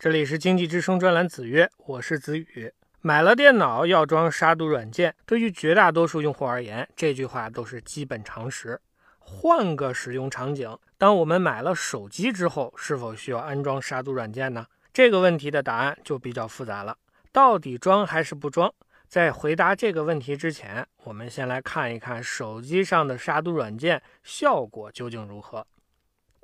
这里是经济之声专栏子曰，我是子宇。买了电脑要装杀毒软件，对于绝大多数用户而言，这句话都是基本常识。换个使用场景，当我们买了手机之后，是否需要安装杀毒软件呢？这个问题的答案就比较复杂了。到底装还是不装？在回答这个问题之前，我们先来看一看手机上的杀毒软件效果究竟如何。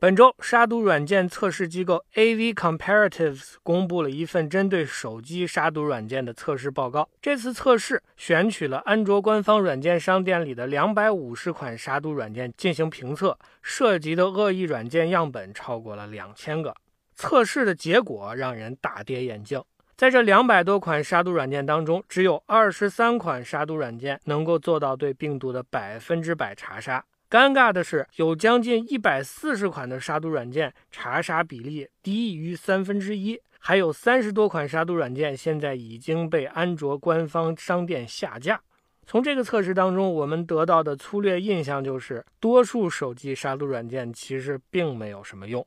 本周，杀毒软件测试机构 AV Comparatives 公布了一份针对手机杀毒软件的测试报告。这次测试选取了安卓官方软件商店里的两百五十款杀毒软件进行评测，涉及的恶意软件样本超过了两千个。测试的结果让人大跌眼镜，在这两百多款杀毒软件当中，只有二十三款杀毒软件能够做到对病毒的百分之百查杀。尴尬的是，有将近一百四十款的杀毒软件查杀比例低于三分之一，还有三十多款杀毒软件现在已经被安卓官方商店下架。从这个测试当中，我们得到的粗略印象就是，多数手机杀毒软件其实并没有什么用。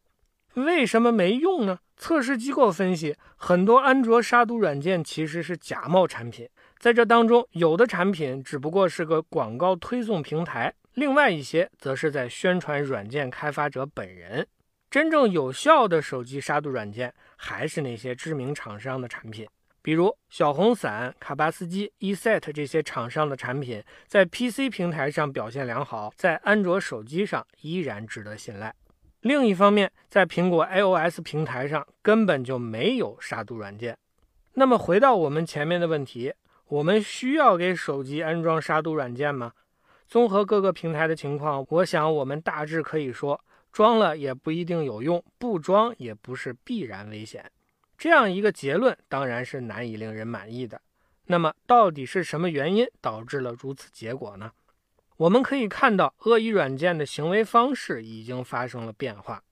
为什么没用呢？测试机构分析，很多安卓杀毒软件其实是假冒产品，在这当中，有的产品只不过是个广告推送平台。另外一些则是在宣传软件开发者本人。真正有效的手机杀毒软件还是那些知名厂商的产品，比如小红伞、卡巴斯基、eSet 这些厂商的产品，在 PC 平台上表现良好，在安卓手机上依然值得信赖。另一方面，在苹果 iOS 平台上根本就没有杀毒软件。那么回到我们前面的问题，我们需要给手机安装杀毒软件吗？综合各个平台的情况，我想我们大致可以说，装了也不一定有用，不装也不是必然危险。这样一个结论当然是难以令人满意的。那么，到底是什么原因导致了如此结果呢？我们可以看到，恶意软件的行为方式已经发生了变化。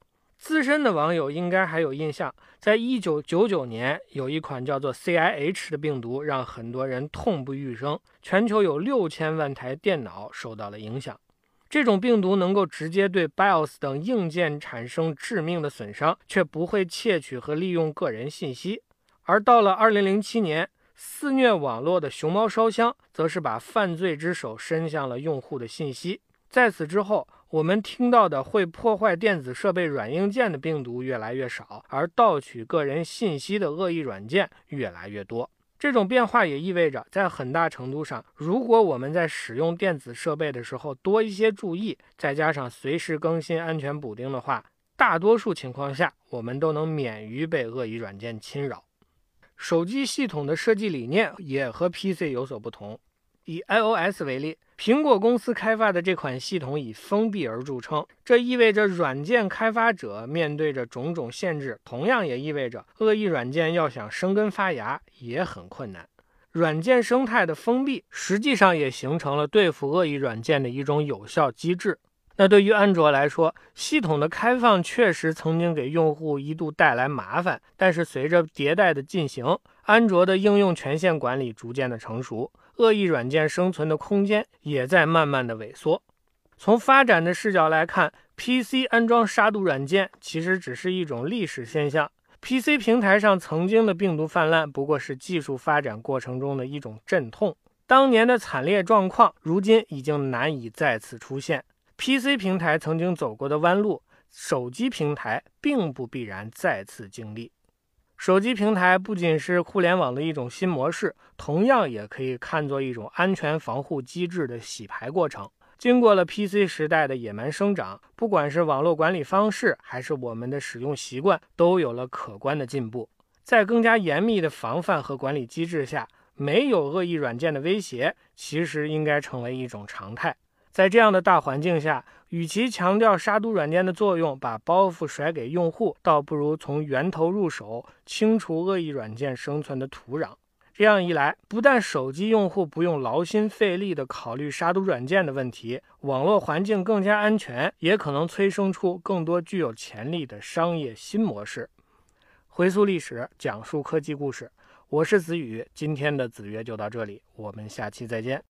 资深的网友应该还有印象，在一九九九年，有一款叫做 CIH 的病毒，让很多人痛不欲生，全球有六千万台电脑受到了影响。这种病毒能够直接对 BIOS 等硬件产生致命的损伤，却不会窃取和利用个人信息。而到了二零零七年，肆虐网络的熊猫烧香，则是把犯罪之手伸向了用户的信息。在此之后，我们听到的会破坏电子设备软硬件的病毒越来越少，而盗取个人信息的恶意软件越来越多。这种变化也意味着，在很大程度上，如果我们在使用电子设备的时候多一些注意，再加上随时更新安全补丁的话，大多数情况下，我们都能免于被恶意软件侵扰。手机系统的设计理念也和 PC 有所不同。以 iOS 为例。苹果公司开发的这款系统以封闭而著称，这意味着软件开发者面对着种种限制，同样也意味着恶意软件要想生根发芽也很困难。软件生态的封闭实际上也形成了对付恶意软件的一种有效机制。那对于安卓来说，系统的开放确实曾经给用户一度带来麻烦，但是随着迭代的进行，安卓的应用权限管理逐渐的成熟。恶意软件生存的空间也在慢慢的萎缩。从发展的视角来看，PC 安装杀毒软件其实只是一种历史现象。PC 平台上曾经的病毒泛滥，不过是技术发展过程中的一种阵痛。当年的惨烈状况，如今已经难以再次出现。PC 平台曾经走过的弯路，手机平台并不必然再次经历。手机平台不仅是互联网的一种新模式，同样也可以看作一种安全防护机制的洗牌过程。经过了 PC 时代的野蛮生长，不管是网络管理方式，还是我们的使用习惯，都有了可观的进步。在更加严密的防范和管理机制下，没有恶意软件的威胁，其实应该成为一种常态。在这样的大环境下，与其强调杀毒软件的作用，把包袱甩给用户，倒不如从源头入手，清除恶意软件生存的土壤。这样一来，不但手机用户不用劳心费力地考虑杀毒软件的问题，网络环境更加安全，也可能催生出更多具有潜力的商业新模式。回溯历史，讲述科技故事，我是子宇。今天的子曰就到这里，我们下期再见。